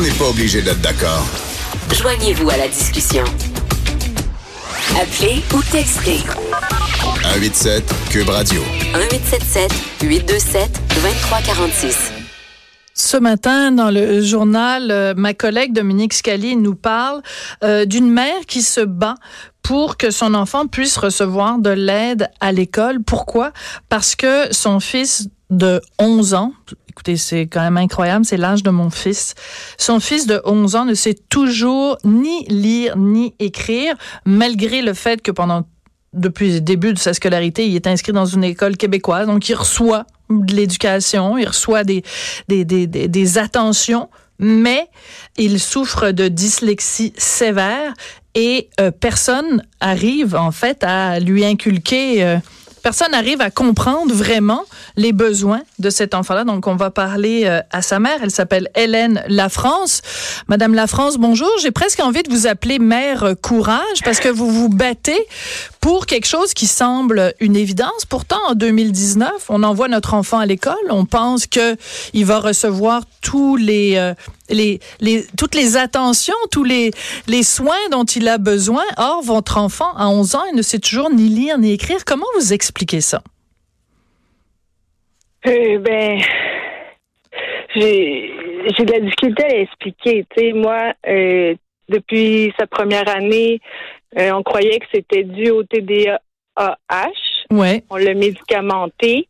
on n'est pas obligé d'être d'accord. Joignez-vous à la discussion. Appelez ou textez. 187 Cube Radio. 1877 827 2346. Ce matin, dans le journal, euh, ma collègue Dominique Scali nous parle euh, d'une mère qui se bat pour que son enfant puisse recevoir de l'aide à l'école. Pourquoi? Parce que son fils de 11 ans, écoutez, c'est quand même incroyable, c'est l'âge de mon fils. Son fils de 11 ans ne sait toujours ni lire ni écrire, malgré le fait que pendant depuis le début de sa scolarité, il est inscrit dans une école québécoise, donc il reçoit de l'éducation, il reçoit des, des, des, des, attentions, mais il souffre de dyslexie sévère et euh, personne arrive en fait à lui inculquer euh, personne n'arrive à comprendre vraiment les besoins de cet enfant-là. Donc, on va parler euh, à sa mère. Elle s'appelle Hélène Lafrance. Madame Lafrance, bonjour. J'ai presque envie de vous appeler mère courage parce que vous vous battez pour quelque chose qui semble une évidence. Pourtant, en 2019, on envoie notre enfant à l'école. On pense que il va recevoir tous les, euh, les, les, toutes les attentions, tous les, les soins dont il a besoin. Or, votre enfant, à 11 ans, il ne sait toujours ni lire ni écrire. Comment vous expliquez ça? Euh, ben, j'ai, de la difficulté à l'expliquer. Tu sais, moi, euh, depuis sa première année, euh, on croyait que c'était dû au TDAH. Ouais. On l'a médicamenté.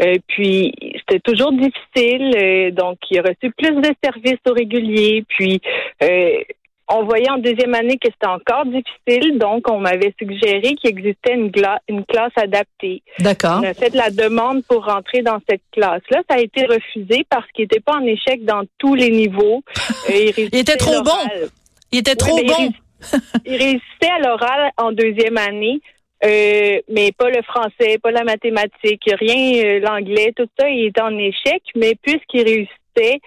Euh, puis c'était toujours difficile. Euh, donc, il a reçu plus de services au régulier. Puis on voyait en deuxième année que c'était encore difficile, donc on m'avait suggéré qu'il existait une, une classe adaptée. D'accord. On a fait la demande pour rentrer dans cette classe-là. Ça a été refusé parce qu'il n'était pas en échec dans tous les niveaux. il, était trop bon. Il était trop bon. Il, réussissait à l'oral en deuxième année. Euh, mais pas le français, pas la mathématique, rien, euh, l'anglais, tout ça, il était en échec, mais puisqu'il réussissait,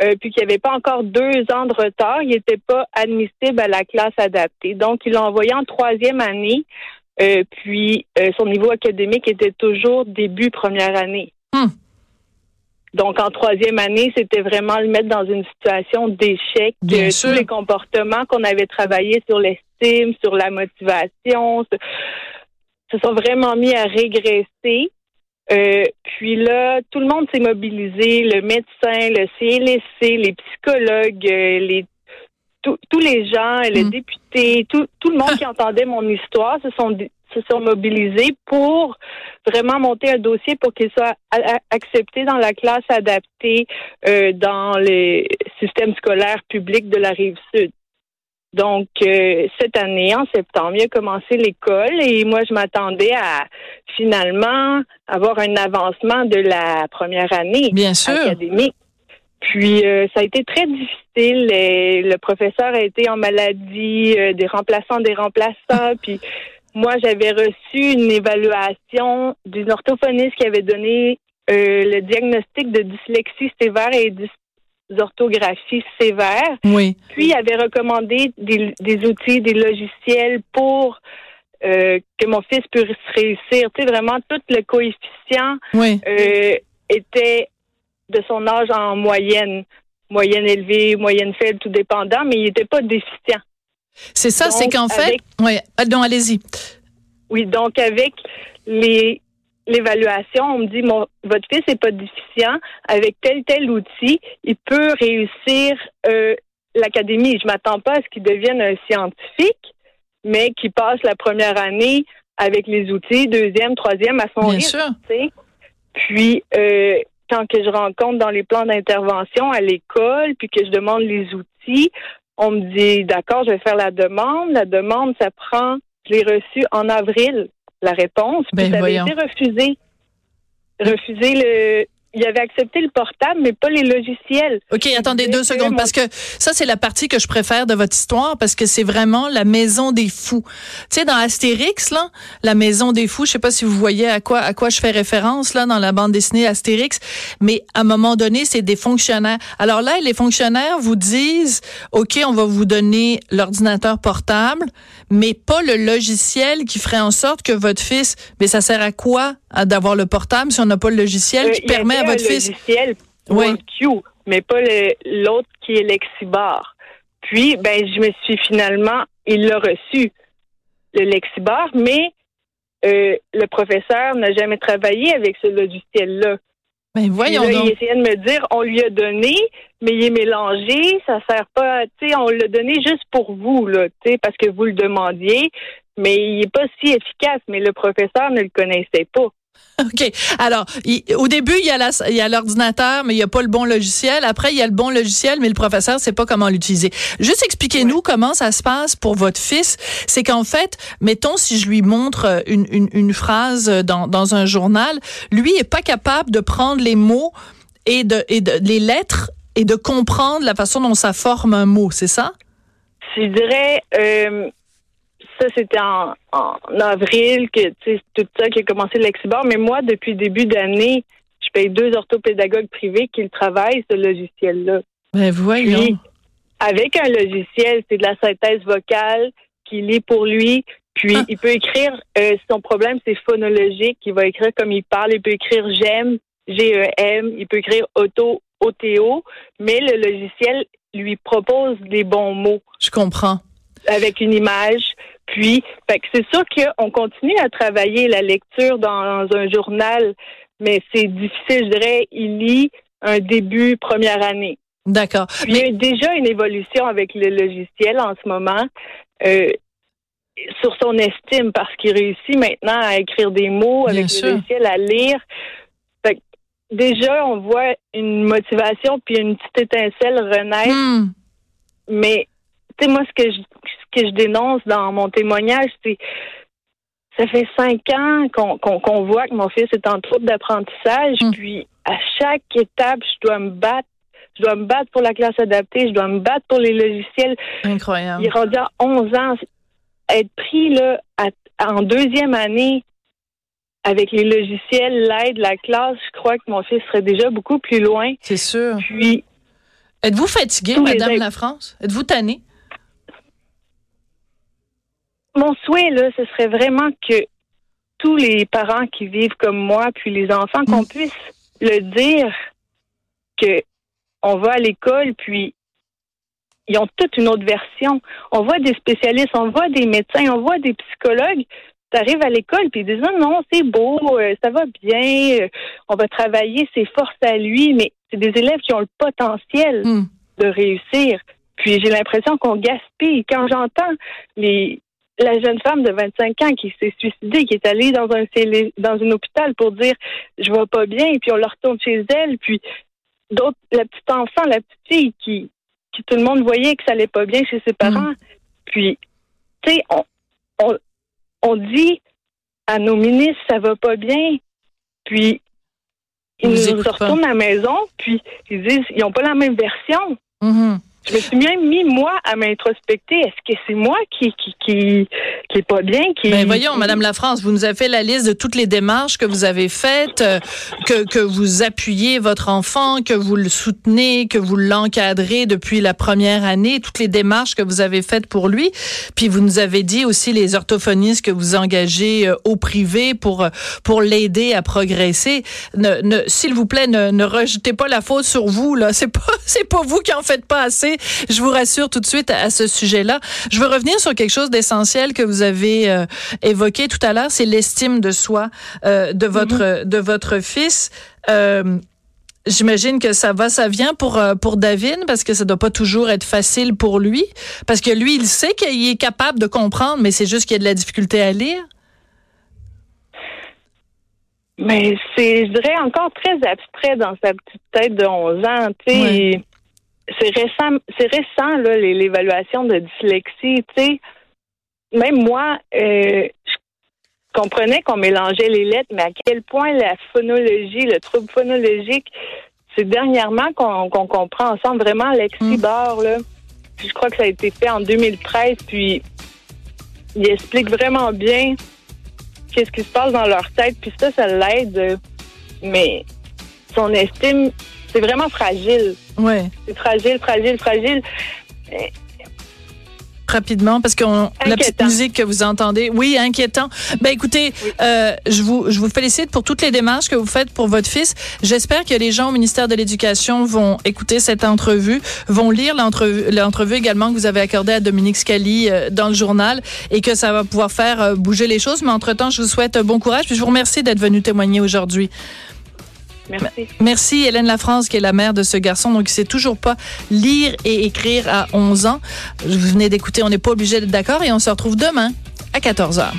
euh, puis qu'il n'y avait pas encore deux ans de retard, il n'était pas admissible à la classe adaptée. Donc, il l'a envoyé en troisième année, puis son niveau académique était toujours début première année. Hmm. Donc, en troisième année, c'était vraiment le mettre dans une situation d'échec. Bien tous les comportements qu'on avait travaillé sur l'estime, sur la motivation, se, sont vraiment mis à régresser. Euh, puis là, tout le monde s'est mobilisé, le médecin, le CLSC, les psychologues, euh, les tous les gens, les mm. députés, tout, tout le monde qui entendait mon histoire se sont se sont mobilisés pour vraiment monter un dossier pour qu'il soit accepté dans la classe adaptée euh, dans les systèmes scolaires publics de la rive sud. Donc, euh, cette année, en septembre, il a commencé l'école et moi, je m'attendais à finalement avoir un avancement de la première année Bien sûr. académique. Puis, euh, ça a été très difficile. le professeur a été en maladie, des remplaçants des remplaçants. Puis, moi, j'avais reçu une évaluation d'une orthophoniste qui avait donné euh, le diagnostic de dyslexie sévère et d'orthographie sévère. Oui. Puis, il avait recommandé des, outils, des logiciels pour euh, que mon fils puisse réussir. Tu sais, vraiment, tout le coefficient euh, était de son âge en moyenne. Moyenne élevée, moyenne faible, tout dépendant, mais il n'était pas déficient. C'est ça, c'est qu'en fait, oui, ah, non, allez-y. Oui, donc avec les l'évaluation, on me dit mon votre fils n'est pas déficient avec tel tel outil, il peut réussir euh, l'académie. Je m'attends pas à ce qu'il devienne un scientifique, mais qu'il passe la première année avec les outils, deuxième, troisième à son Bien rythme. Sûr. Puis euh, quand que je rencontre dans les plans d'intervention à l'école, puis que je demande les outils, on me dit, d'accord, je vais faire la demande. La demande, ça prend, je l'ai reçue en avril, la réponse. Puis ben, ça avait été refusé. Refusé le, il avait accepté le portable, mais pas les logiciels. OK, attendez deux secondes, parce que ça, c'est la partie que je préfère de votre histoire, parce que c'est vraiment la maison des fous. Tu sais, dans Astérix, là, la maison des fous, je sais pas si vous voyez à quoi, à quoi je fais référence, là, dans la bande dessinée Astérix, mais à un moment donné, c'est des fonctionnaires. Alors là, les fonctionnaires vous disent, OK, on va vous donner l'ordinateur portable, mais pas le logiciel qui ferait en sorte que votre fils, mais ça sert à quoi d'avoir le portable si on n'a pas le logiciel qui euh, permet à votre fils. Logiciel oui. mais pas l'autre qui est Lexibar. Puis, ben, je me suis finalement, il l'a reçu, le Lexibar, mais euh, le professeur n'a jamais travaillé avec ce logiciel-là. Ben Puis voyons là, donc. il essayait de me dire, on lui a donné, mais il est mélangé, ça sert pas, tu sais, on l'a donné juste pour vous, là, tu sais, parce que vous le demandiez, mais il est pas si efficace, mais le professeur ne le connaissait pas. OK. Alors, il- au début, il y a l'ordinateur, mais il n'y a pas le bon logiciel. Après, il y a le bon logiciel, mais le professeur ne sait pas comment l'utiliser. Juste expliquez-nous comment ça se passe pour votre fils. C'est qu'en fait, mettons, si je lui montre euh, une, une, une phrase dans, dans un journal, lui est pas capable de prendre les mots et de, et de les lettres et de comprendre la façon dont ça forme un mot, c'est ça? Je dirais, euh, ça c'était en, en avril que c'est tout ça qui a commencé le Lexibor, mais moi depuis début d'année, je paye deux orthopédagogues privés qui le travaillent ce logiciel-là. Ben voyons. Puis, avec un logiciel, c'est de la synthèse vocale qui lit pour lui. Puis, Ah. il peut écrire, euh, son problème, c'est phonologique. Il va écrire comme il parle. Il peut écrire j'aime, G-E-M. Il peut écrire auto, O-T-O. Mais le logiciel lui propose des bons mots Je comprends. avec une image. Puis, c'est sûr qu'on continue à travailler la lecture dans un journal, mais c'est difficile, je dirais. Il lit un début première année. D'accord. Puis, Il y a déjà une évolution avec le logiciel en ce moment euh, sur son estime parce qu'il réussit maintenant à écrire des mots avec le logiciel, à lire. Fait que déjà, on voit une motivation puis une petite étincelle renaître. Hmm. Mais tu sais, moi, ce que je que je dénonce dans mon témoignage, c'est ça fait cinq ans qu'on voit que mon fils est en trouble d'apprentissage, Mm. puis à chaque étape, je dois me battre. Je dois me battre pour la classe adaptée, je dois me battre pour les logiciels. Incroyable. Il est rendu à 11 ans. Être pris là à- en deuxième année avec les logiciels, l'aide, la classe, je crois que mon fils serait déjà beaucoup plus loin. C'est sûr. Puis, Êtes-vous fatiguée, les Madame. La France? Êtes-vous tannée? Mon souhait, là, ce serait vraiment que tous les parents qui vivent comme moi, puis les enfants, qu'on puisse le dire que on va à l'école, puis ils ont toute une autre version. On voit des spécialistes, on voit des médecins, on voit des psychologues. Tu arrives à l'école, puis ils disent non, non, c'est beau, euh, ça va bien, euh, on va travailler ses forces à lui, mais c'est des élèves qui ont le potentiel Hmm. de réussir. Puis j'ai l'impression qu'on gaspille. Quand j'entends les la jeune femme de 25 ans qui s'est suicidée, qui est allée dans un dans un hôpital pour dire je vais pas bien, et puis on la retourne chez elle, puis d'autres, la petite enfant, la petite fille qui, qui tout le monde voyait que ça allait pas bien chez ses parents. Puis, tu sais, on, on, on dit à nos ministres ça va pas bien, puis ils nous pas. retournent à la maison, puis ils disent ils ont pas la même version. Mhm. Je me suis même mis, moi, à m'introspecter. Est-ce que c'est moi qui, qui, qui, qui est pas bien? Qui, Ben voyons, Madame La France, vous nous avez fait la liste de toutes les démarches que vous avez faites, euh, que, que vous appuyez votre enfant, que vous le soutenez, que vous l'encadrez depuis la première année, toutes les démarches que vous avez faites pour lui. Puis vous nous avez dit aussi les orthophonistes que vous engagez euh, au privé pour euh, pour l'aider à progresser. Ne, ne, S'il vous plaît, ne, ne rejetez pas la faute sur vous. Là, c'est pas c'est pas vous qui en faites pas assez. Je vous rassure tout de suite à, ce sujet-là. Je veux revenir sur quelque chose d'essentiel que vous avez euh, évoqué tout à l'heure, c'est l'estime de soi euh, de votre de votre fils. Euh, J'imagine que ça va, ça vient pour pour David parce que ça doit pas toujours être facile pour lui parce que lui il sait qu'il est capable de comprendre mais c'est juste qu'il y a de la difficulté à lire. Mais c'est, je dirais, encore très abstrait dans sa petite tête de 11 ans. Tu sais, Ouais. C'est récent, c'est récent là, l'évaluation de dyslexie. Tu sais, même moi, euh, je comprenais qu'on mélangeait les lettres, mais à quel point la phonologie, le trouble phonologique, c'est dernièrement qu'on qu'on comprend ensemble vraiment Lexibor. Là. Puis je crois que ça a été fait en 2013, puis il explique vraiment bien qu'est-ce qui se passe dans leur tête, puis ça, ça l'aide. Mais son estime, c'est vraiment fragile. Ouais. C'est fragile, fragile, fragile. rapidement parce que la petite musique que vous entendez, oui, inquiétant. Ben écoutez, euh, je vous je vous félicite pour toutes les démarches que vous faites pour votre fils. J'espère que les gens au ministère de l'Éducation vont écouter cette entrevue, vont lire l'entrevue l'entrevue également que vous avez accordée à Dominique Scali euh, dans le journal et que ça va pouvoir faire euh, bouger les choses. Mais entre-temps, je vous souhaite bon courage puis je vous remercie d'être venu témoigner aujourd'hui. Merci. Merci Hélène Lafrance qui est la mère de ce garçon donc il sait toujours pas lire et écrire à 11 ans. Vous venez d'écouter, on n'est pas obligé d'être d'accord et on se retrouve demain à 14h.